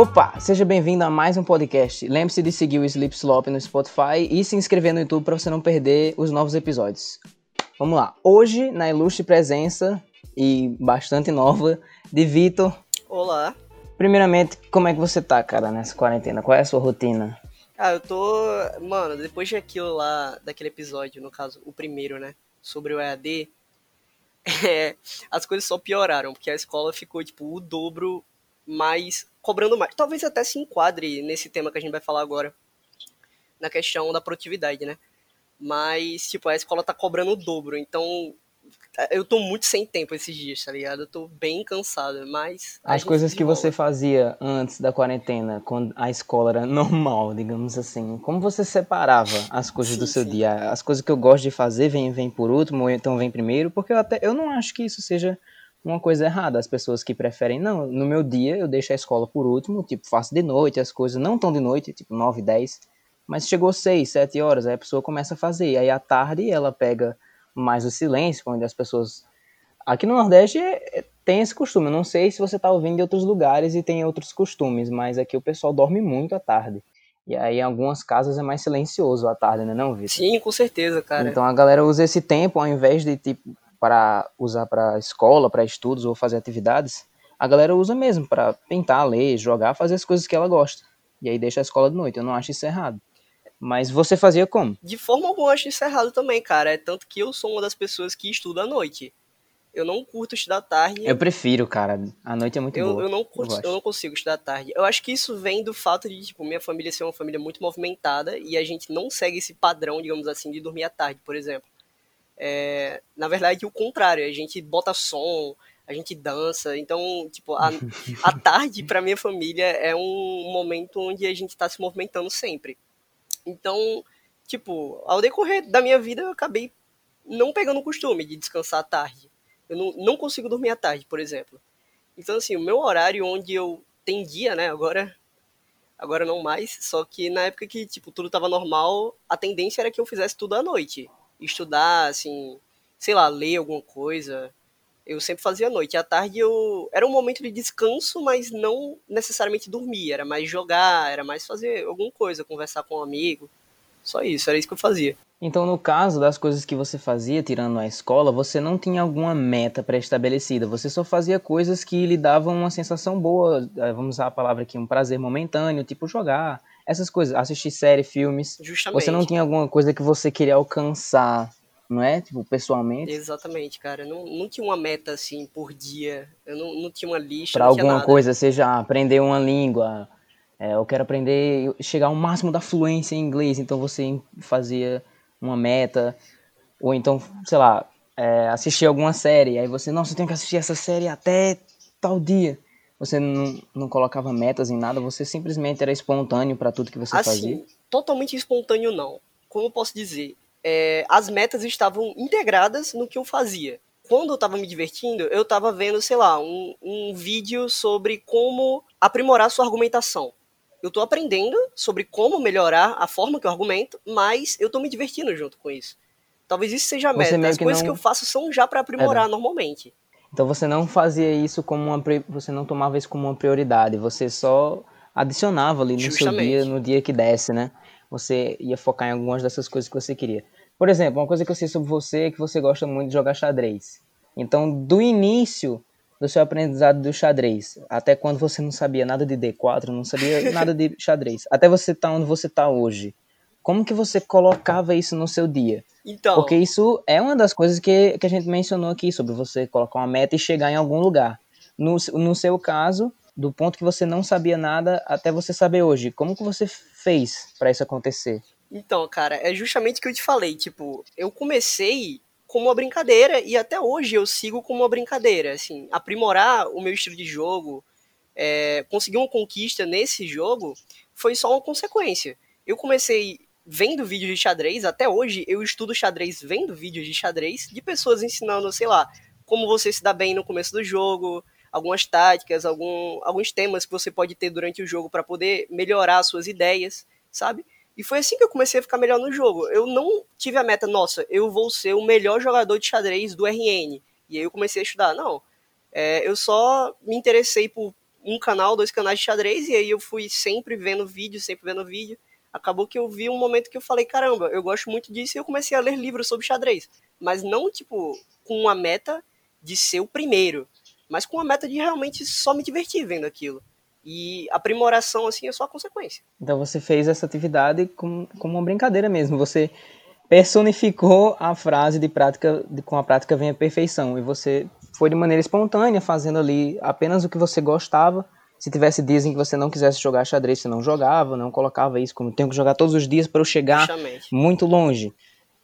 Opa, seja bem-vindo a mais um podcast. Lembre-se de seguir o Sleep Slop no Spotify e se inscrever no YouTube para você não perder os novos episódios. Vamos lá. Hoje, na ilustre presença e bastante nova de Vitor. Olá. Primeiramente, como é que você tá, cara, nessa quarentena? Qual é a sua rotina? Ah, eu tô. Mano, depois daquilo lá, daquele episódio, no caso, o primeiro, né? Sobre o EAD, é, as coisas só pioraram, porque a escola ficou, tipo, o dobro mais. Cobrando mais. Talvez até se enquadre nesse tema que a gente vai falar agora. Na questão da produtividade, né? Mas, tipo, a escola tá cobrando o dobro. Então, eu tô muito sem tempo esses dias, tá ligado? Eu tô bem cansado, mas. As coisas que você fazia antes da quarentena, quando a escola era normal, digamos assim, como você separava as coisas sim, do seu sim. dia? As coisas que eu gosto de fazer vem, vem por último, ou então vem primeiro, porque eu até eu não acho que isso seja uma coisa errada. As pessoas que preferem, não, no meu dia eu deixo a escola por último, tipo, faço de noite as coisas, não tão de noite, tipo 9, 10, mas chegou 6, 7 horas, aí a pessoa começa a fazer. Aí à tarde ela pega mais o silêncio, onde as pessoas. Aqui no Nordeste é, tem esse costume. Eu não sei se você está ouvindo de outros lugares e tem outros costumes, mas aqui o pessoal dorme muito à tarde. E aí em algumas casas é mais silencioso à tarde, né, não, Vitor? Sim, com certeza, cara. Então a galera usa esse tempo ao invés de tipo para usar para escola, para estudos ou fazer atividades, a galera usa mesmo para pintar, ler, jogar, fazer as coisas que ela gosta. E aí deixa a escola de noite. Eu não acho isso errado. Mas você fazia como? De forma alguma eu acho isso errado também, cara. É tanto que eu sou uma das pessoas que estuda à noite. Eu não curto estudar tarde. Eu prefiro, cara. A noite é muito eu, boa. Eu não, curto, eu, eu, não consigo estudar tarde. Eu acho que isso vem do fato de, tipo, minha família ser uma família muito movimentada e a gente não segue esse padrão, digamos assim, de dormir à tarde, por exemplo. É, na verdade, o contrário. A gente bota som, a gente dança. Então, tipo, a, a tarde, para minha família, é um momento onde a gente tá se movimentando sempre. Então, tipo, ao decorrer da minha vida eu acabei não pegando o costume de descansar à tarde. Eu não, não consigo dormir à tarde, por exemplo. Então, assim, o meu horário onde eu tendia, né, agora agora não mais, só que na época que, tipo, tudo tava normal, a tendência era que eu fizesse tudo à noite. Estudar, assim, sei lá, ler alguma coisa. Eu sempre fazia à noite. À tarde eu era um momento de descanso, mas não necessariamente dormir, era mais jogar, era mais fazer alguma coisa, conversar com um amigo. Só isso, era isso que eu fazia. Então, no caso das coisas que você fazia, tirando a escola, você não tinha alguma meta pré-estabelecida. Você só fazia coisas que lhe davam uma sensação boa, eh, vamos usar a palavra aqui, um prazer momentâneo, tipo jogar, essas coisas, assistir série, filmes. Justamente. Você não tinha alguma coisa que você queria alcançar, não é? Tipo, pessoalmente. Exatamente, cara. Não, não tinha uma meta assim por dia. Eu não, não tinha uma lista. Pra alguma coisa, seja aprender uma língua. É, eu quero aprender, chegar ao máximo da fluência em inglês. Então você fazia uma meta, ou então, sei lá, é, assistir alguma série, aí você, nossa, eu tenho que assistir essa série até tal dia. Você não, não colocava metas em nada, você simplesmente era espontâneo para tudo que você assim, fazia? Totalmente espontâneo não. Como eu posso dizer? É, as metas estavam integradas no que eu fazia. Quando eu estava me divertindo, eu estava vendo, sei lá, um, um vídeo sobre como aprimorar sua argumentação eu tô aprendendo sobre como melhorar a forma que eu argumento, mas eu tô me divertindo junto com isso. Talvez isso seja a meta. As coisas não... que eu faço são já para aprimorar é. normalmente. Então você não fazia isso como uma você não tomava isso como uma prioridade, você só adicionava ali no Justamente. seu dia, no dia que desce, né? Você ia focar em algumas dessas coisas que você queria. Por exemplo, uma coisa que eu sei sobre você é que você gosta muito de jogar xadrez. Então, do início do seu aprendizado do xadrez, até quando você não sabia nada de D4, não sabia nada de xadrez, até você estar tá onde você está hoje, como que você colocava isso no seu dia? Então, Porque isso é uma das coisas que, que a gente mencionou aqui, sobre você colocar uma meta e chegar em algum lugar. No, no seu caso, do ponto que você não sabia nada até você saber hoje, como que você fez para isso acontecer? Então, cara, é justamente o que eu te falei, tipo, eu comecei como uma brincadeira e até hoje eu sigo como uma brincadeira, assim, aprimorar o meu estilo de jogo, é, conseguir uma conquista nesse jogo foi só uma consequência. Eu comecei vendo vídeos de xadrez, até hoje eu estudo xadrez vendo vídeos de xadrez de pessoas ensinando, sei lá, como você se dá bem no começo do jogo, algumas táticas, algum, alguns temas que você pode ter durante o jogo para poder melhorar suas ideias, sabe? E foi assim que eu comecei a ficar melhor no jogo. Eu não tive a meta, nossa, eu vou ser o melhor jogador de xadrez do RN. E aí eu comecei a estudar. Não. É, eu só me interessei por um canal, dois canais de xadrez, e aí eu fui sempre vendo vídeo, sempre vendo vídeo. Acabou que eu vi um momento que eu falei, caramba, eu gosto muito disso e eu comecei a ler livros sobre xadrez. Mas não, tipo, com uma meta de ser o primeiro, mas com a meta de realmente só me divertir vendo aquilo. E aprimoração, assim, é só a consequência. Então você fez essa atividade como, uma brincadeira mesmo. Você personificou a frase de prática, de, com a prática vem a perfeição. E você foi de maneira espontânea, fazendo ali apenas o que você gostava. Se tivesse dias em que você não quisesse jogar xadrez, você não jogava, não colocava isso como tenho que jogar todos os dias para eu chegar Justamente. muito longe.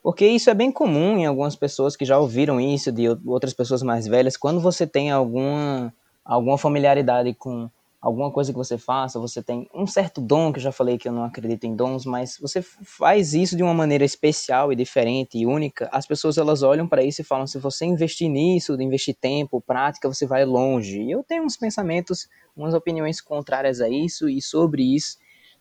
Porque isso é bem comum em algumas pessoas que já ouviram isso de outras pessoas mais velhas. Quando você tem alguma, alguma familiaridade com alguma coisa que você faça, você tem um certo dom, que eu já falei que eu não acredito em dons, mas você faz isso de uma maneira especial e diferente e única, as pessoas elas olham para isso e falam: se você investir nisso, investir tempo, prática, você vai longe. E eu tenho uns pensamentos, umas opiniões contrárias a isso e sobre isso,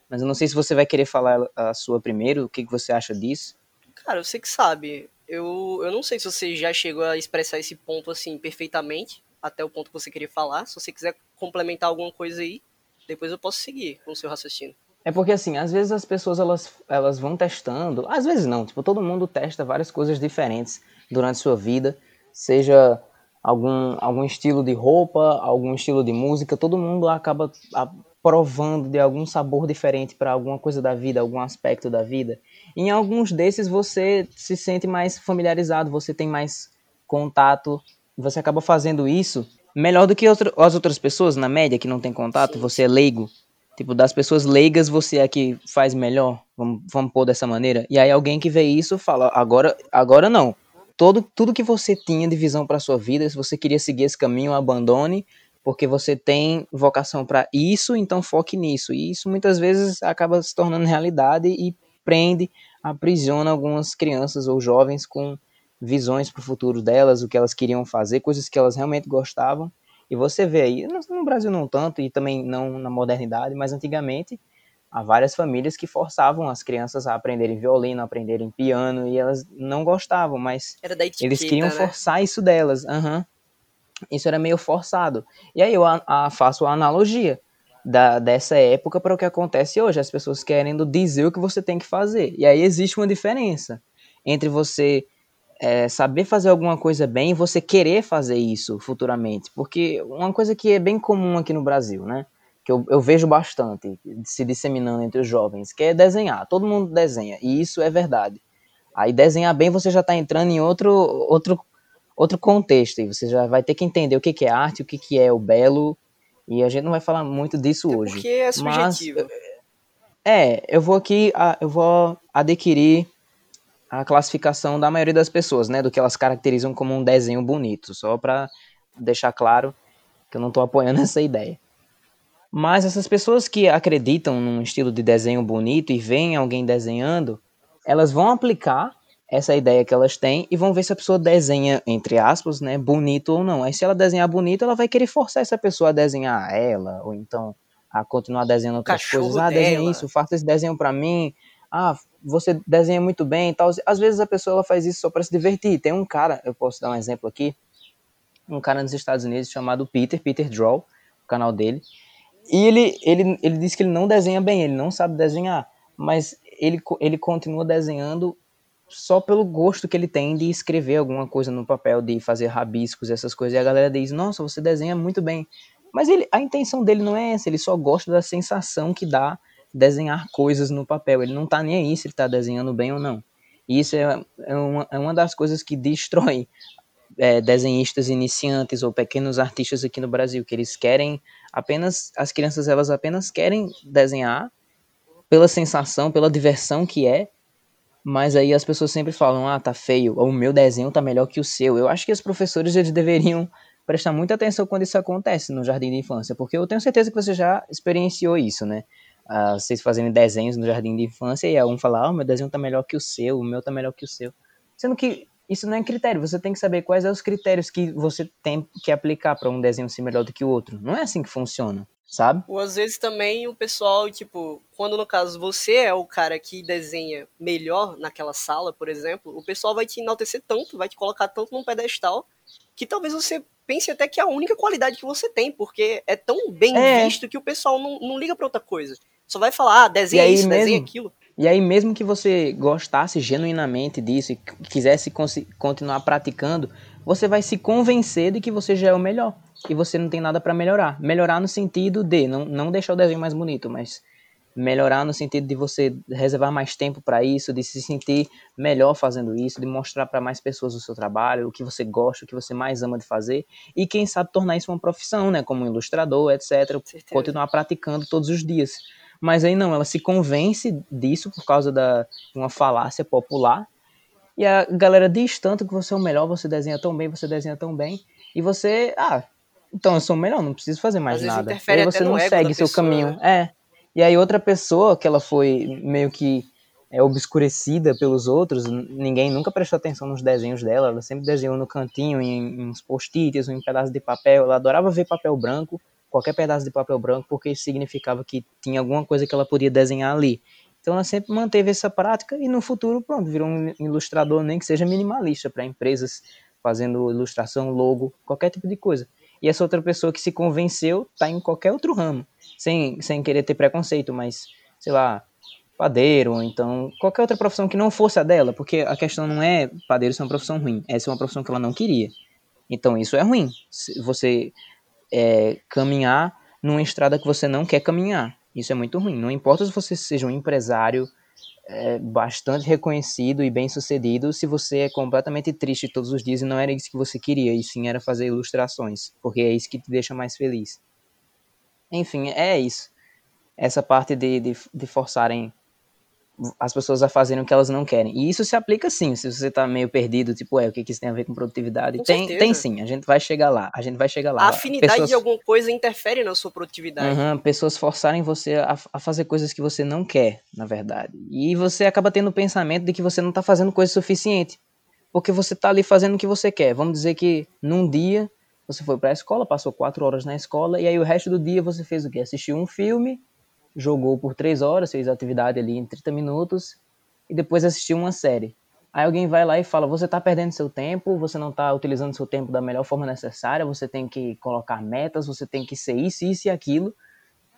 mas eu não sei se você vai querer falar a sua primeiro, o que, que você acha disso? Cara, você que sabe. Eu, eu não sei se você já chegou a expressar esse ponto assim perfeitamente, até o ponto que você queria falar. Se você quiser complementar alguma coisa aí, depois eu posso seguir com o seu raciocínio. É porque assim, às vezes as pessoas elas, elas vão testando, às vezes não, tipo, todo mundo testa várias coisas diferentes durante sua vida, seja algum, algum estilo de roupa, algum estilo de música, todo mundo acaba provando de algum sabor diferente para alguma coisa da vida, algum aspecto da vida. Em alguns desses você se sente mais familiarizado, você tem mais contato, você acaba fazendo isso melhor do que as outras pessoas, na média, que não tem contato, Sim. você é leigo. Tipo, das pessoas leigas, você é que faz melhor, vamos, vamos pôr dessa maneira. E aí alguém que vê isso fala, agora, agora não. Todo, tudo que você tinha de visão para sua vida, se você queria seguir esse caminho, abandone, porque você tem vocação para isso, então foque nisso. E isso muitas vezes acaba se tornando realidade e prende, aprisiona algumas crianças ou jovens com visões para o futuro delas, o que elas queriam fazer, coisas que elas realmente gostavam. E você vê aí, no Brasil não tanto, e também não na modernidade, mas antigamente, há várias famílias que forçavam as crianças a aprenderem violino, a aprenderem piano, e elas não gostavam, mas eles queriam né? forçar isso delas. Uhum. Isso era meio forçado. E aí eu a, a faço a analogia da, dessa época para o que acontece hoje. As pessoas querendo dizer o que você tem que fazer. E aí existe uma diferença entre você é, saber fazer alguma coisa bem e você querer fazer isso futuramente. Porque uma coisa que é bem comum aqui no Brasil, né? Que eu, eu vejo bastante se disseminando entre os jovens, que é desenhar. Todo mundo desenha, e isso é verdade. Aí desenhar bem você já está entrando em outro, outro, outro contexto, e você já vai ter que entender o que, que é arte, o que, que é o belo, e a gente não vai falar muito disso é hoje. Porque é subjetivo. Mas, é, eu vou aqui, eu vou adquirir a classificação da maioria das pessoas, né, do que elas caracterizam como um desenho bonito, só para deixar claro que eu não estou apoiando essa ideia. Mas essas pessoas que acreditam num estilo de desenho bonito e veem alguém desenhando, elas vão aplicar essa ideia que elas têm e vão ver se a pessoa desenha, entre aspas, né, bonito ou não. Aí se ela desenhar bonito, ela vai querer forçar essa pessoa a desenhar ela, ou então a continuar desenhando outras coisas. Ah, desenha isso, faça esse desenho para mim. Ah, você desenha muito bem e tal. Às vezes a pessoa ela faz isso só para se divertir. Tem um cara, eu posso dar um exemplo aqui, um cara nos Estados Unidos chamado Peter, Peter Draw, o canal dele. E ele, ele, ele diz que ele não desenha bem, ele não sabe desenhar, mas ele, ele continua desenhando só pelo gosto que ele tem de escrever alguma coisa no papel, de fazer rabiscos, essas coisas. E a galera diz: Nossa, você desenha muito bem. Mas ele, a intenção dele não é essa, ele só gosta da sensação que dá desenhar coisas no papel. Ele não tá nem aí se ele tá desenhando bem ou não. E isso é, é, uma, é uma das coisas que destrói é, desenhistas iniciantes ou pequenos artistas aqui no Brasil, que eles querem apenas, as crianças elas apenas querem desenhar pela sensação, pela diversão que é, mas aí as pessoas sempre falam, ah, tá feio, o meu desenho tá melhor que o seu. Eu acho que os professores eles deveriam prestar muita atenção quando isso acontece no jardim de infância, porque eu tenho certeza que você já experienciou isso, né? Uh, vocês fazendo desenhos no jardim de infância e algum falar, oh, meu desenho tá melhor que o seu, o meu tá melhor que o seu. Sendo que Isso não é critério, você tem que saber quais são os critérios que você tem que aplicar para um desenho ser melhor do que o outro. Não é assim que funciona, sabe? Ou às vezes também o pessoal, tipo, quando no caso você é o cara que desenha melhor naquela sala, por exemplo, o pessoal vai te enaltecer tanto, vai te colocar tanto num pedestal, que talvez você pense até que é a única qualidade que você tem, porque é tão bem é. visto que o pessoal não, não liga para outra coisa. Só vai falar, ah, desenha isso, mesmo, desenha aquilo. E aí, mesmo que você gostasse genuinamente disso e quisesse continuar praticando, você vai se convencer de que você já é o melhor. E você não tem nada para melhorar. Melhorar no sentido de não, não deixar o desenho mais bonito, mas melhorar no sentido de você reservar mais tempo para isso, de se sentir melhor fazendo isso, de mostrar para mais pessoas o seu trabalho, o que você gosta, o que você mais ama de fazer e quem sabe tornar isso uma profissão, né, como ilustrador, etc, continuar praticando todos os dias. Mas aí não, ela se convence disso por causa da uma falácia popular. E a galera diz tanto que você é o melhor, você desenha tão bem, você desenha tão bem, e você, ah, então eu sou o melhor, não preciso fazer mais nada. E aí você não segue seu pessoa, caminho. Né? É. E aí outra pessoa que ela foi meio que é, obscurecida pelos outros, ninguém nunca prestou atenção nos desenhos dela, ela sempre desenhou no cantinho, em, em uns post-its, em pedaços de papel, ela adorava ver papel branco, qualquer pedaço de papel branco, porque isso significava que tinha alguma coisa que ela podia desenhar ali. Então ela sempre manteve essa prática e no futuro, pronto, virou um ilustrador, nem que seja minimalista, para empresas fazendo ilustração, logo, qualquer tipo de coisa. E essa outra pessoa que se convenceu está em qualquer outro ramo, sem, sem querer ter preconceito, mas, sei lá, padeiro, ou então qualquer outra profissão que não fosse a dela, porque a questão não é padeiro ser uma profissão ruim, essa é uma profissão que ela não queria. Então isso é ruim. Você é, caminhar numa estrada que você não quer caminhar. Isso é muito ruim. Não importa se você seja um empresário é, bastante reconhecido e bem sucedido, se você é completamente triste todos os dias e não era isso que você queria, e sim era fazer ilustrações, porque é isso que te deixa mais feliz. Enfim, é isso. Essa parte de, de, de forçarem as pessoas a fazerem o que elas não querem. E isso se aplica sim, se você tá meio perdido, tipo, é, o que, que isso tem a ver com produtividade? Com tem, tem sim, a gente vai chegar lá, a gente vai chegar lá. A afinidade pessoas... de alguma coisa interfere na sua produtividade. Uhum, pessoas forçarem você a, a, fazer coisas que você não quer, na verdade. E você acaba tendo o pensamento de que você não tá fazendo coisa suficiente. Porque você tá ali fazendo o que você quer. Vamos dizer que num dia você foi para a escola, passou quatro horas na escola, e aí o resto do dia você fez o quê? Assistiu um filme, jogou por três horas, fez atividade ali em 30 minutos e depois assistiu uma série. Aí alguém vai lá e fala: você está perdendo seu tempo, você não está utilizando seu tempo da melhor forma necessária, você tem que colocar metas, você tem que ser isso, isso e aquilo.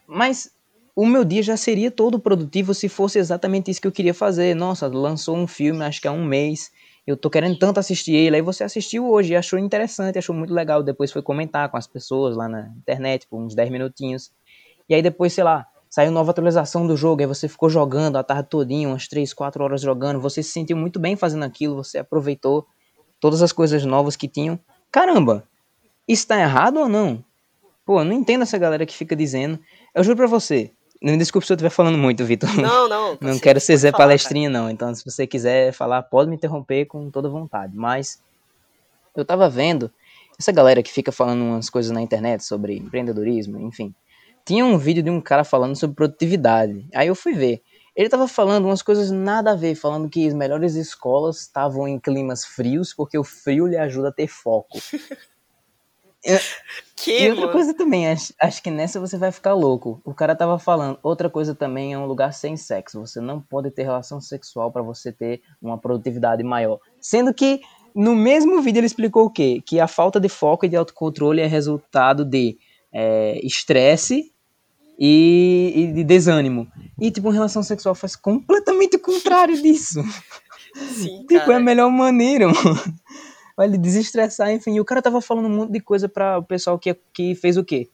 Mas o meu dia já seria todo produtivo se fosse exatamente isso que eu queria fazer. Nossa, lançou um filme, acho que há um mês, eu tô querendo tanto assistir ele. Aí você assistiu hoje e achou interessante, achou muito legal. Depois foi comentar com as pessoas lá na internet por uns 10 minutinhos. E aí depois, sei lá, saiu nova atualização do jogo, aí você ficou jogando a tarde todinha, umas 3, 4 horas jogando, você se sentiu muito bem fazendo aquilo, você aproveitou todas as coisas novas que tinham. Caramba, isso tá errado ou não? Pô, eu não entendo essa galera que fica dizendo. Eu juro pra você, me desculpe se eu estiver falando muito, Vitor. Não, não. Tá não quero ser Zé Palestrinha, não. Então, se você quiser falar, pode me interromper com toda vontade. Mas eu tava vendo essa galera que fica falando umas coisas na internet sobre empreendedorismo, enfim tinha um vídeo de um cara falando sobre produtividade. Aí eu fui ver. Ele tava falando umas coisas nada a ver, falando que as melhores escolas estavam em climas frios porque o frio lhe ajuda a ter foco. que, e outra coisa também, acho, acho, que nessa você vai ficar louco. O cara tava falando, outra coisa também é um lugar sem sexo. Você não pode ter relação sexual para você ter uma produtividade maior. Sendo que no mesmo vídeo ele explicou o quê? Que a falta de foco e de autocontrole é resultado de é, estresse e, e de desânimo. E, tipo, uma relação sexual faz completamente o contrário disso. Sim, tipo, cara. é a melhor maneira, mano. Vai ele desestressar, enfim. E o cara tava falando um monte de coisa para o pessoal que, que fez o quê?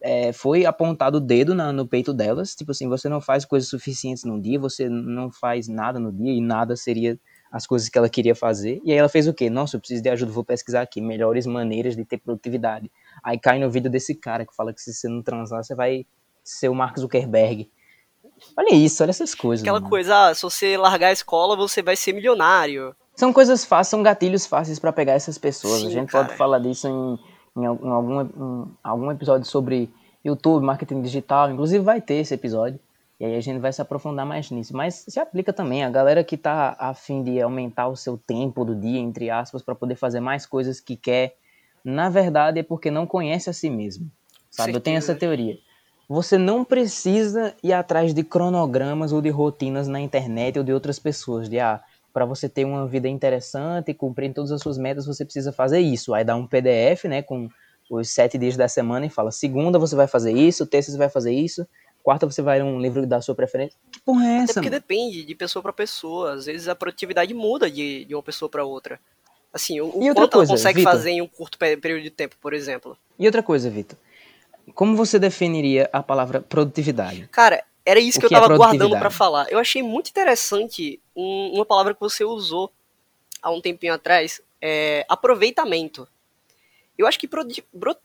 É, foi apontado o dedo na, no peito delas. Tipo assim, você não faz coisas suficientes num dia, você não faz nada no dia e nada seria as coisas que ela queria fazer. E aí ela fez o quê? Nossa, eu preciso de ajuda, vou pesquisar aqui melhores maneiras de ter produtividade. Aí cai no vídeo desse cara que fala que se você não transar, você vai ser o Mark Zuckerberg. Olha isso, olha essas coisas. Aquela mano. coisa, ah, se você largar a escola, você vai ser milionário. São coisas fáceis, são gatilhos fáceis para pegar essas pessoas. Sim, a gente cara. pode falar disso em, em, algum, em algum episódio sobre YouTube, marketing digital. Inclusive vai ter esse episódio. E aí a gente vai se aprofundar mais nisso. Mas se aplica também a galera que tá a fim de aumentar o seu tempo do dia, entre aspas, para poder fazer mais coisas que quer. Na verdade é porque não conhece a si mesmo. Sabe? Eu tenho essa teoria. Você não precisa ir atrás de cronogramas ou de rotinas na internet ou de outras pessoas. De ah, para você ter uma vida interessante e cumprir todas as suas metas, você precisa fazer isso. Aí dá um PDF, né, com os sete dias da semana e fala: segunda você vai fazer isso, terça você vai fazer isso, quarta você vai ler um livro da sua preferência. Que porra é essa? É porque mano? depende de pessoa para pessoa. Às vezes a produtividade muda de, de uma pessoa para outra. Assim, o, o quanto coisa, ela consegue Victor, fazer em um curto período de tempo, por exemplo. E outra coisa, Vitor. Como você definiria a palavra produtividade? Cara, era isso que, que, eu tava é guardando para falar. Eu achei muito interessante um, uma palavra que você usou há um tempinho atrás, é aproveitamento. Eu acho que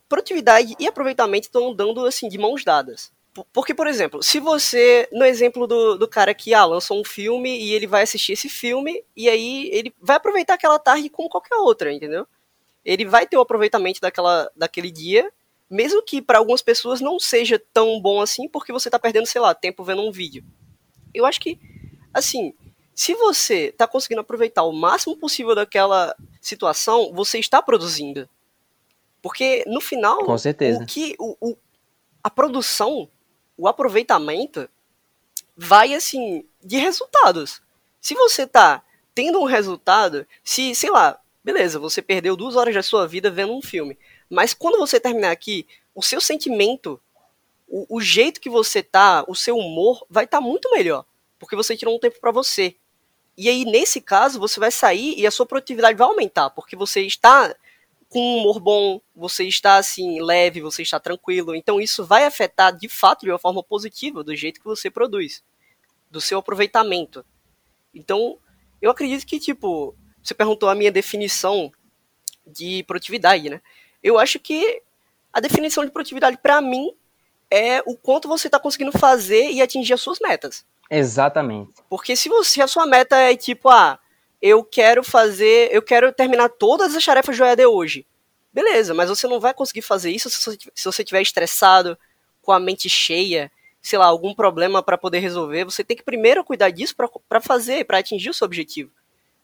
produtividade e aproveitamento estão andando assim de mãos dadas. Porque, por exemplo, se você, no exemplo do, do cara que ah, lançou um filme e ele vai assistir esse filme, e aí ele vai aproveitar aquela tarde como qualquer outra, entendeu? Ele vai ter o aproveitamento daquela, daquele dia mesmo que para algumas pessoas não seja tão bom assim, porque você está perdendo, sei lá, tempo vendo um vídeo. Eu acho que, assim, se você está conseguindo aproveitar o máximo possível daquela situação, você está produzindo. Porque no final, Com certeza. o que o, o, a produção, o aproveitamento vai assim de resultados. Se você está tendo um resultado, se, sei lá, beleza, você perdeu duas horas da sua vida vendo um filme. Mas quando você terminar aqui, o seu sentimento, o, o jeito que você tá, o seu humor vai estar tá muito melhor, porque você tirou um tempo para você. E aí nesse caso você vai sair e a sua produtividade vai aumentar, porque você está com um humor bom, você está assim leve, você está tranquilo. Então isso vai afetar de fato de uma forma positiva do jeito que você produz, do seu aproveitamento. Então, eu acredito que tipo, você perguntou a minha definição de produtividade, né? Eu acho que a definição de produtividade para mim é o quanto você está conseguindo fazer e atingir as suas metas. Exatamente. Porque se você a sua meta é tipo, ah, eu quero fazer, eu quero terminar todas as tarefas do EAD hoje. Beleza, mas você não vai conseguir fazer isso se você estiver estressado, com a mente cheia, sei lá, algum problema para poder resolver. Você tem que primeiro cuidar disso para fazer, para atingir o seu objetivo.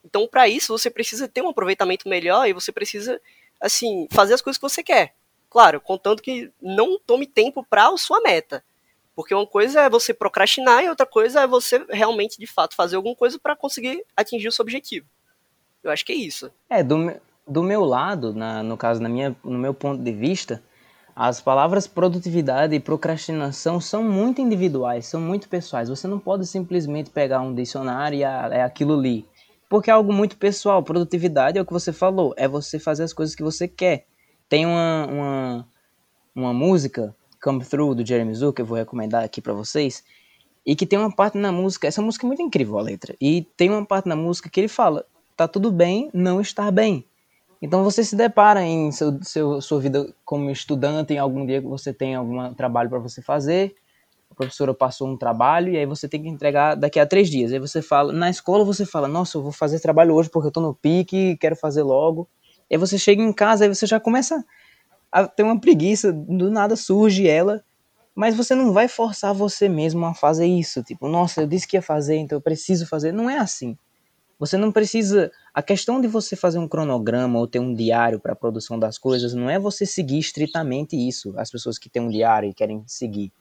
Então, para isso, você precisa ter um aproveitamento melhor e você precisa assim, fazer as coisas que você quer. Claro, contando que não tome tempo para a sua meta. Porque uma coisa é você procrastinar e outra coisa é você realmente, de fato, fazer alguma coisa para conseguir atingir o seu objetivo. Eu acho que é isso. É, do, do meu lado, na, no caso, na minha, no meu ponto de vista, as palavras produtividade e procrastinação são muito individuais, são muito pessoais. Você não pode simplesmente pegar um dicionário e é aquilo ali porque é algo muito pessoal. Produtividade é o que você falou, é você fazer as coisas que você quer. Tem uma, uma, uma música, Come Through, do Jeremy Zucker, que eu vou recomendar aqui para vocês, e que tem uma parte na música, essa música é muito incrível a letra, e tem uma parte na música que ele fala, tá tudo bem não estar bem. Então você se depara em seu, seu, sua vida como estudante, em algum dia que você tem algum trabalho para você fazer, a professora passou um trabalho e aí você tem que entregar daqui a três dias. Aí você fala, na escola você fala, nossa, eu vou fazer trabalho hoje porque eu tô no pique, quero fazer logo. Aí você chega em casa, aí você já começa a ter uma preguiça, do nada surge ela, mas você não vai forçar você mesmo a fazer isso. Tipo, nossa, eu disse que ia fazer, então eu preciso fazer. Não é assim. Você não precisa. A questão de você fazer um cronograma ou ter um diário para a produção das coisas não é você seguir estritamente isso. As pessoas que têm um diário e querem seguir.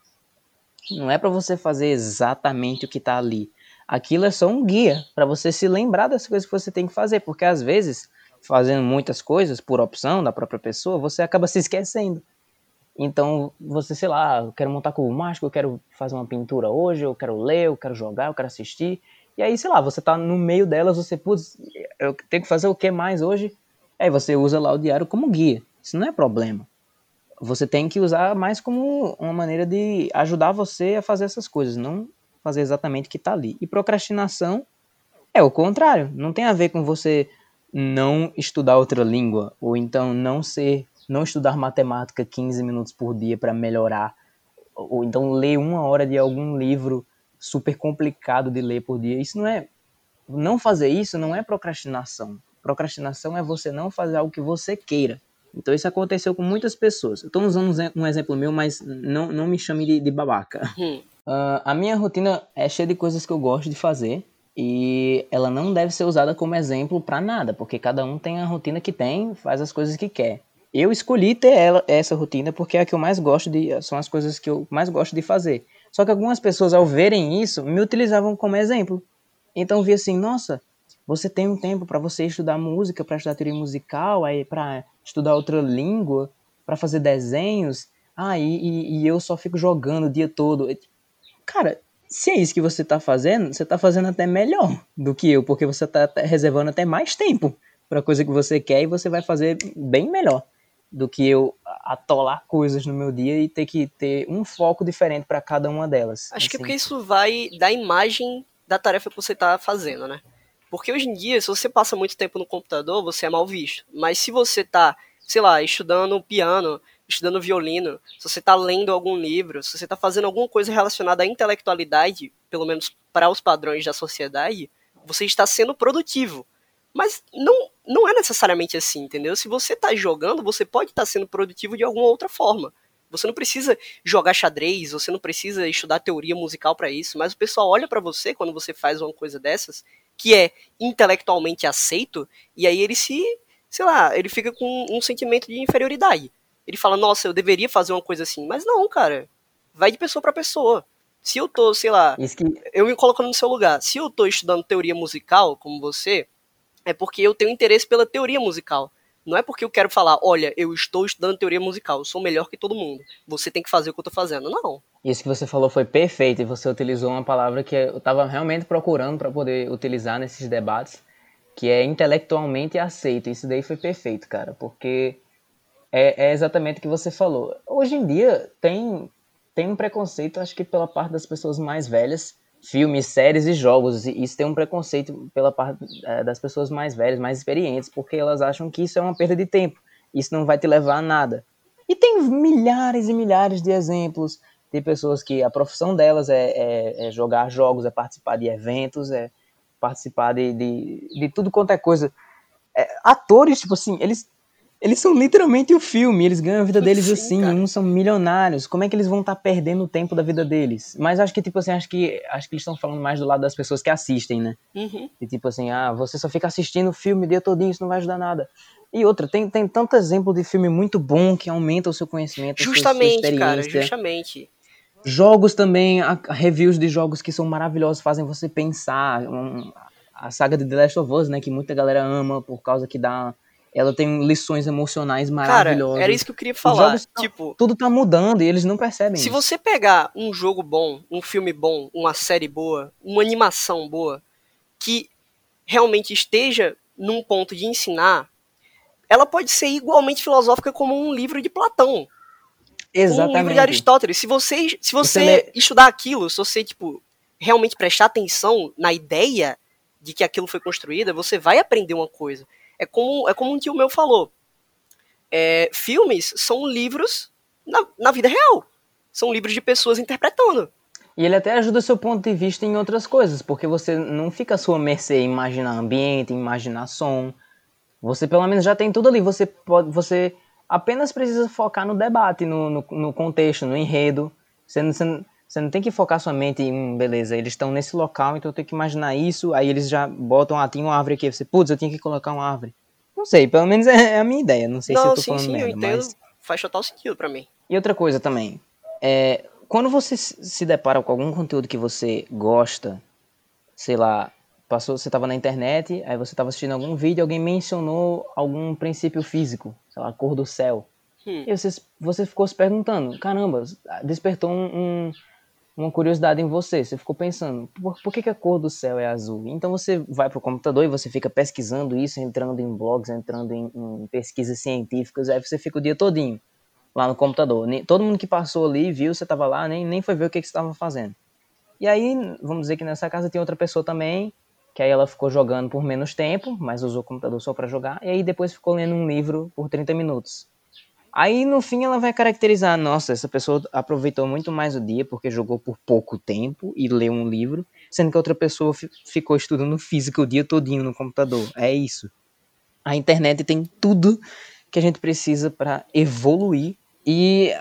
Não é para você fazer exatamente o que está ali. Aquilo é só um guia para você se lembrar das coisas que você tem que fazer, porque às vezes, fazendo muitas coisas por opção da própria pessoa, você acaba se esquecendo. Então, você, sei lá, eu quero montar cubo mágico, eu quero fazer uma pintura hoje, eu quero ler, eu quero jogar, eu quero assistir. E aí, sei lá, você tá no meio delas, você, putz, eu tenho que fazer o que mais hoje? Aí você usa lá o diário como guia. Isso não é problema você tem que usar mais como uma maneira de ajudar você a fazer essas coisas, não fazer exatamente o que está ali. E procrastinação é o contrário, não tem a ver com você não estudar outra língua, ou então não ser, não estudar matemática 15 minutos por dia para melhorar, ou então ler uma hora de algum livro super complicado de ler por dia. Isso não é, não fazer isso não é procrastinação. Procrastinação é você não fazer algo que você queira. Então isso aconteceu com muitas pessoas. Eu estou usando um exemplo meu, mas não, não me chame de, de babaca. Hum. Uh, a minha rotina é cheia de coisas que eu gosto de fazer e ela não deve ser usada como exemplo para nada, porque cada um tem a rotina que tem, faz as coisas que quer. Eu escolhi ter ela, essa rotina porque é a que eu mais gosto de, são as coisas que eu mais gosto de fazer. Só que algumas pessoas ao verem isso me utilizavam como exemplo. Então vi assim, nossa, você tem um tempo para você estudar música, para estudar teoria musical, aí para estudar outra língua, para fazer desenhos. Ah, e, e, e, eu só fico jogando o dia todo. Cara, se é isso que você tá fazendo, você tá fazendo até melhor do que eu, porque você tá reservando até mais tempo para coisa que você quer e você vai fazer bem melhor do que eu atolar coisas no meu dia e ter que ter um foco diferente para cada uma delas. Acho assim. que é porque isso vai da imagem da tarefa que você tá fazendo, né? Porque hoje em dia, se você passa muito tempo no computador, você é mal visto. Mas se você tá, sei lá, estudando piano, estudando violino, se você está lendo algum livro, se você está fazendo alguma coisa relacionada à intelectualidade, pelo menos para os padrões da sociedade, você está sendo produtivo. Mas não, não é necessariamente assim, entendeu? Se você está jogando, você pode estar tá sendo produtivo de alguma outra forma. Você não precisa jogar xadrez, você não precisa estudar teoria musical para isso, mas o pessoal olha para você quando você faz uma coisa dessas que é intelectualmente aceito, e aí ele se, sei lá, ele fica com um sentimento de inferioridade. Ele fala, nossa, eu deveria fazer uma coisa assim. Mas não, cara. Vai de pessoa para pessoa. Se eu tô, sei lá, que... eu me colocando no seu lugar. Se eu tô estudando teoria musical, como você, é porque eu tenho interesse pela teoria musical. Não é porque eu quero falar, olha, eu estou estudando teoria musical, eu sou melhor que todo mundo. Você tem que fazer o que eu tô fazendo. Não. Isso que você falou foi perfeito e você utilizou uma palavra que eu estava realmente procurando para poder utilizar nesses debates, que é intelectualmente aceito. Isso daí foi perfeito, cara, porque é, é exatamente o que você falou. Hoje em dia tem tem um preconceito, acho que pela parte das pessoas mais velhas, filmes, séries e jogos. Isso tem um preconceito pela parte é, das pessoas mais velhas, mais experientes, porque elas acham que isso é uma perda de tempo. Isso não vai te levar a nada. E tem milhares e milhares de exemplos de pessoas que a profissão delas é, é, é jogar jogos, é participar de eventos, é participar de, de, de tudo quanto é coisa. É, atores, tipo assim, eles eles são literalmente o filme, eles ganham a vida deles Sim, assim, cara. uns são milionários. Como é que eles vão estar tá perdendo o tempo da vida deles? Mas acho que, tipo assim, acho que, acho que eles estão falando mais do lado das pessoas que assistem, né? Uhum. E tipo assim, ah, você só fica assistindo o filme o dia todinho, isso não vai ajudar nada. E outra, tem, tem tanto exemplo de filme muito bom que aumenta o seu conhecimento, justamente, sua, sua cara, justamente. Jogos também, a, reviews de jogos que são maravilhosos, fazem você pensar. Um, a saga de The Last of Us, né, que muita galera ama por causa que dá ela tem lições emocionais maravilhosas. Cara, era isso que eu queria falar. tipo, tudo tá mudando e eles não percebem. Se isso. você pegar um jogo bom, um filme bom, uma série boa, uma animação boa, que realmente esteja num ponto de ensinar, ela pode ser igualmente filosófica como um livro de Platão. Exatamente. Um livro de Aristóteles. Se você, se você, você estudar aquilo, se você, tipo, realmente prestar atenção na ideia de que aquilo foi construído, você vai aprender uma coisa. É como, é como um tio meu falou. É, filmes são livros na, na vida real. São livros de pessoas interpretando. E ele até ajuda seu ponto de vista em outras coisas, porque você não fica à sua mercê em imaginar ambiente, imaginar som. Você pelo menos já tem tudo ali. Você pode, você apenas precisa focar no debate, no, no, no contexto, no enredo. Você você, você não tem que focar sua mente em, hum, beleza, eles estão nesse local, então eu tenho que imaginar isso. Aí eles já botam, ah, tem uma árvore aqui. Você, putz, eu tinha que colocar uma árvore. Não sei, pelo menos é, é a minha ideia. Não sei não, se eu tô sim, falando sim, merda, eu entendo. Mas... Faz total sentido pra mim. E outra coisa também. É, quando você se depara com algum conteúdo que você gosta, sei lá, passou, você estava na internet, aí você estava assistindo algum vídeo, alguém mencionou algum princípio físico, sei lá, cor do céu. Hum. E você, você ficou se perguntando, caramba, despertou um, um uma curiosidade em você. Você ficou pensando, por, por que, que, a cor do céu é azul? Então você vai para o computador e você fica pesquisando isso, entrando em blogs, entrando em, em, pesquisas científicas, aí você fica o dia todinho lá no computador. Todo mundo que passou ali, viu, você estava lá, nem, nem foi ver o que, que você estava fazendo. E aí, vamos dizer que nessa casa tem outra pessoa também, que aí ela ficou jogando por menos tempo, mas usou o computador só para jogar, e aí depois ficou lendo um livro por 30 minutos. Aí no fim ela vai caracterizar, nossa, essa pessoa aproveitou muito mais o dia porque jogou por pouco tempo e leu um livro, sendo que a outra pessoa ficou estudando física o dia todinho no computador. É isso. A internet tem tudo que a gente precisa para evoluir e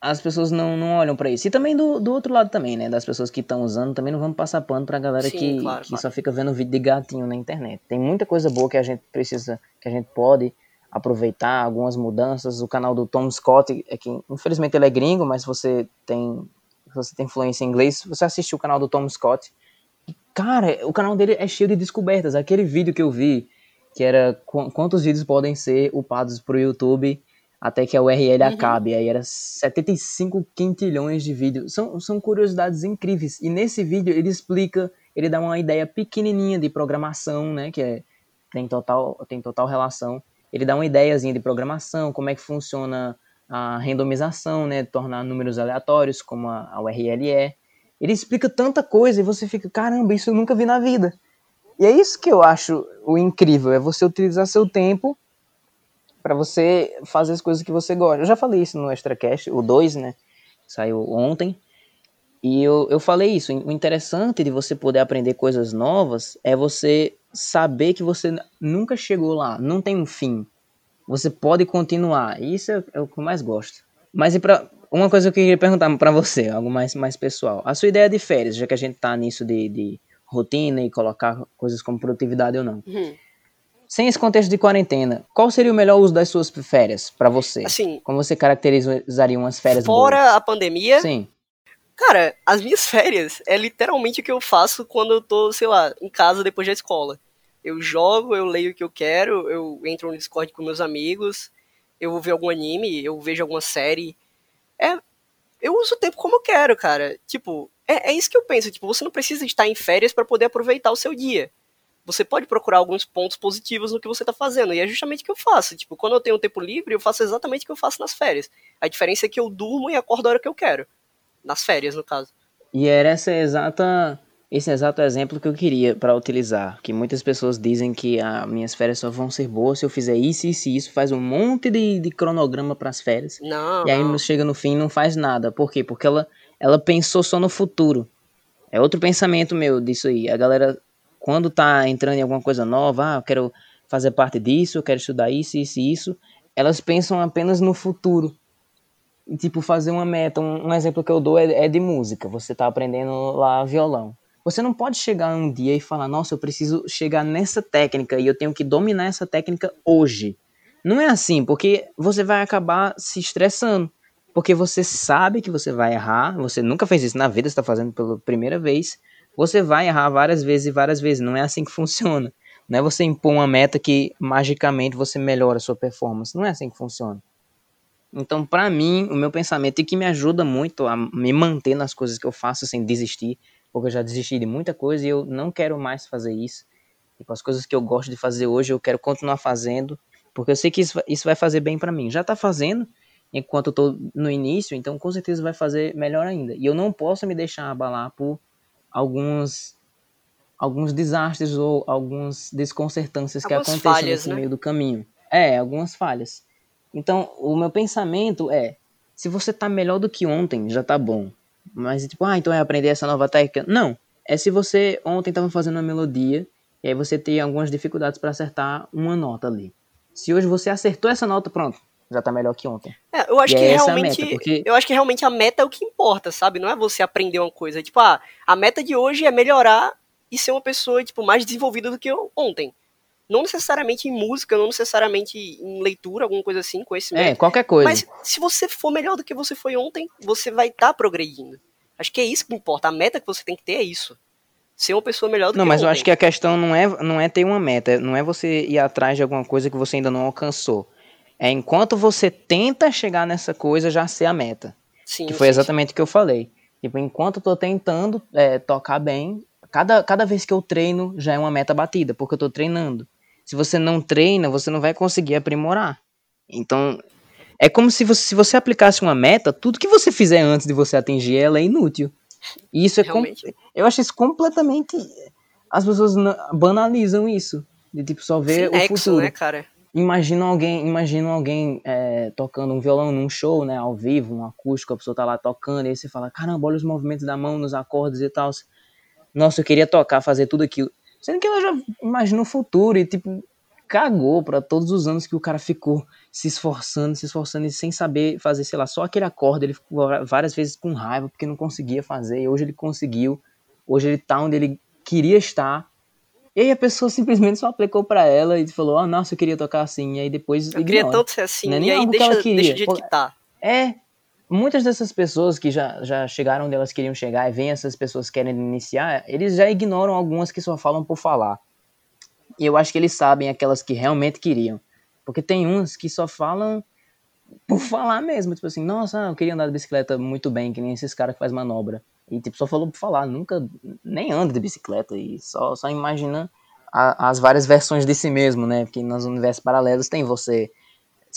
as pessoas não, não olham para isso. E também do, do outro lado também, né? Das pessoas que estão usando, também não vamos passar pano pra galera Sim, que, claro, que claro. só fica vendo vídeo de gatinho na internet. Tem muita coisa boa que a gente precisa, que a gente pode aproveitar, algumas mudanças. O canal do Tom Scott, é que infelizmente ele é gringo, mas você tem você tem influência em inglês, você assistiu o canal do Tom Scott. E, cara, o canal dele é cheio de descobertas. Aquele vídeo que eu vi, que era qu quantos vídeos podem ser upados pro YouTube até que a URL uhum. acabe. Aí era 75 quintilhões de vídeos. São, são curiosidades incríveis. E nesse vídeo ele explica, ele dá uma ideia pequenininha de programação, né, que é, tem, total, tem total relação. Ele dá uma ideiazinha de programação, como é que funciona a randomização, né, tornar números aleatórios, como a, a URL é. Ele explica tanta coisa e você fica, caramba, isso eu nunca vi na vida. E é isso que eu acho o incrível, é você utilizar seu tempo para você fazer as coisas que você gosta. Eu já falei isso no ExtraCast, o 2, né? Saiu ontem. E eu, eu falei isso. O interessante de você poder aprender coisas novas é você saber que você nunca chegou lá, não tem um fim. Você pode continuar. Isso é, é o que eu mais gosto. Mas e pra, uma coisa que eu queria perguntar para você, algo mais, mais pessoal. A sua ideia de férias, já que a gente tá nisso de, de rotina e colocar coisas como produtividade ou não. Uhum sem esse contexto de quarentena, qual seria o melhor uso das suas férias para você? Assim, como você caracterizaria umas férias Fora boas? a pandemia? Sim. Cara, as minhas férias é literalmente o que eu faço quando eu tô, sei lá, em casa depois da escola. Eu jogo, eu leio o que eu quero, eu entro no Discord com meus amigos, eu vou ver algum anime, eu vejo alguma série. É, eu uso o tempo como eu quero, cara. Tipo, é, é isso que eu penso. Tipo, você não precisa estar em férias para poder aproveitar o seu dia você pode procurar alguns pontos positivos no que você está fazendo. E é justamente o que eu faço. Tipo, quando eu tenho tempo livre, eu faço exatamente o que eu faço nas férias. A diferença é que eu durmo e acordo a hora que eu quero. Nas férias, no caso. E era essa exata esse exato exemplo que eu queria para utilizar, que muitas pessoas dizem que ah, minhas férias só vão ser boas se eu fizer isso, isso e isso, faz um monte de, de cronograma para as férias. Não. E aí não. chega no fim e não faz nada. Por quê? Porque ela ela pensou só no futuro. É outro pensamento meu disso aí. A galera quando tá entrando em alguma coisa nova, ah, eu quero fazer parte disso, eu quero estudar isso, isso e isso, elas pensam apenas no futuro. Tipo, fazer uma meta. Um, um exemplo que eu dou é, é, de música. Você tá aprendendo lá violão. Você não pode chegar um dia e falar, nossa, eu preciso chegar nessa técnica e eu tenho que dominar essa técnica hoje. Não é assim, porque você vai acabar se estressando. Porque você sabe que você vai errar, você nunca fez isso na vida, está fazendo pela primeira vez, você vai errar várias vezes e várias vezes. Não é assim que funciona. Não é você impor uma meta que magicamente você melhora a sua performance. Não é assim que funciona. Então, para mim, o meu pensamento e que me ajuda muito a me manter nas coisas que eu faço sem desistir, porque eu já desisti de muita coisa e eu não quero mais fazer isso. E com as coisas que eu gosto de fazer hoje, eu quero continuar fazendo, porque eu sei que isso, isso vai fazer bem para mim. Já tá fazendo enquanto eu tô no início, então com certeza vai fazer melhor ainda. E eu não posso me deixar abalar por alguns alguns desastres ou algumas desconcertâncias que acontecem falhas, nesse né? meio do caminho. É, algumas falhas. Então, o meu pensamento é, se você tá melhor do que ontem, já tá bom. Mas tipo, ah, então é aprender essa nova técnica? Não. É se você ontem estava fazendo uma melodia e aí você tem algumas dificuldades para acertar uma nota ali. Se hoje você acertou essa nota, pronto, já tá melhor que ontem. É, eu acho e que é realmente. Meta, porque... Eu acho que realmente a meta é o que importa, sabe? Não é você aprender uma coisa. Tipo, ah, a meta de hoje é melhorar e ser uma pessoa, tipo, mais desenvolvida do que eu ontem. Não necessariamente em música, não necessariamente em leitura, alguma coisa assim, conhecimento. É, qualquer coisa. Mas se você for melhor do que você foi ontem, você vai estar tá progredindo. Acho que é isso que importa. A meta que você tem que ter é isso. Ser uma pessoa melhor do não, que mas ontem. eu acho que a questão não é, não é ter uma meta, não é você ir atrás de alguma coisa que você ainda não alcançou é enquanto você tenta chegar nessa coisa, já ser a meta. Sim, que foi exatamente o que eu falei. Tipo, enquanto eu tô tentando é, tocar bem, cada, cada vez que eu treino já é uma meta batida, porque eu tô treinando. Se você não treina, você não vai conseguir aprimorar. Então, é como se você, se você aplicasse uma meta, tudo que você fizer antes de você atingir ela é inútil. E isso é eu acho isso completamente as pessoas banalizam isso, de tipo só ver Sim, o futuro. né, cara? Imagina alguém, imagina alguém é, tocando um violão num show, né, ao vivo, um acústico, a pessoa tá lá tocando, e aí você fala, caramba, olha os movimentos da mão nos acordes e tal. Nossa, eu queria tocar, fazer tudo aquilo. Sendo que ela já imagina o futuro e, tipo, cagou para todos os anos que o cara ficou se esforçando, se esforçando e sem saber fazer, sei lá, só aquele acorde. Ele ficou várias vezes com raiva porque não conseguia fazer. E hoje ele conseguiu. Hoje ele tá onde ele queria estar. E aí a pessoa simplesmente só aplicou para ela e falou: "Ah, oh, nossa, eu queria tocar assim". E aí depois Eu ignora. queria tanto ser assim. Não é e aí deixa, deixa de jeito que tá. É, muitas dessas pessoas que já, já chegaram onde elas queriam chegar e vêm essas pessoas que querem iniciar, eles já ignoram algumas que só falam por falar. E eu acho que eles sabem aquelas que realmente queriam. Porque tem uns que só falam por falar mesmo. Tipo assim, nossa, eu queria andar de bicicleta muito bem, que nem esses caras que faz manobra. E tipo, só falou por falar, nunca nem anda de bicicleta e só, só imagina a, as várias versões de si mesmo, né? Porque nos universos paralelos tem você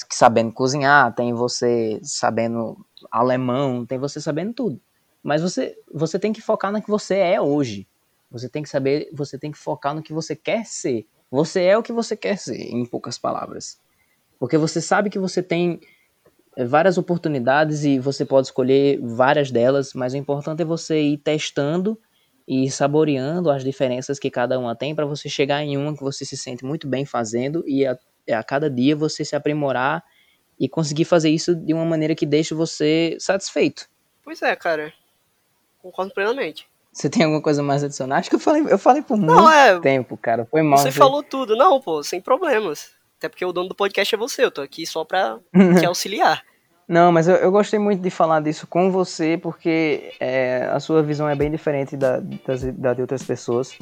sabendo cozinhar, tem você sabendo alemão, tem você sabendo tudo. Mas você, você tem que focar no que você é hoje. Você tem que saber, você tem que focar no que você quer ser. Você é o que você quer ser, em poucas palavras. Porque você sabe que você tem eh, várias oportunidades e você pode escolher várias delas, mas o importante é você ir testando e saboreando as diferenças que cada uma tem para você chegar em uma que você se sente muito bem fazendo e a, a cada dia você se aprimorar e conseguir fazer isso de uma maneira que deixe você satisfeito. Pois é, cara. Concordo plenamente. Você tem alguma coisa mais a adicionar? Acho que eu falei, eu falei por não, muito é... tempo, cara. Foi mal. Você falou tudo. Não, pô, sem problemas. Até porque o dono do podcast é você. Eu tô aqui só pra te auxiliar. Não, mas eu, eu, gostei muito de falar disso com você, porque é, a sua visão é bem diferente da, das, da de outras pessoas.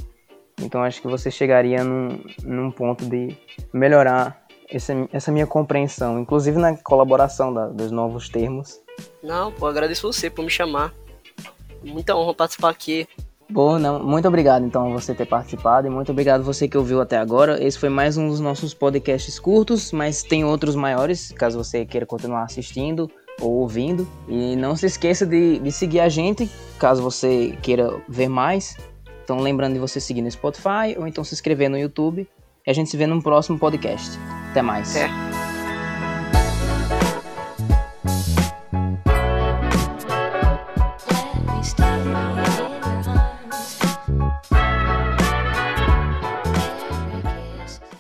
Então acho que você chegaria num, num ponto de melhorar esse, essa minha compreensão, inclusive na colaboração da, dos novos termos. Não, pô, agradeço você por me chamar. Muita honra participar aqui. Bom, não, muito obrigado então a você ter participado e muito obrigado você que ouviu até agora. Esse foi mais um dos nossos podcasts curtos, mas tem outros maiores, caso você queira continuar assistindo ou ouvindo. E não se esqueça de, de seguir a gente, caso você queira ver mais. Então lembrando de você seguir no Spotify ou então se inscrever no YouTube. E a gente se vê num próximo podcast. Até mais.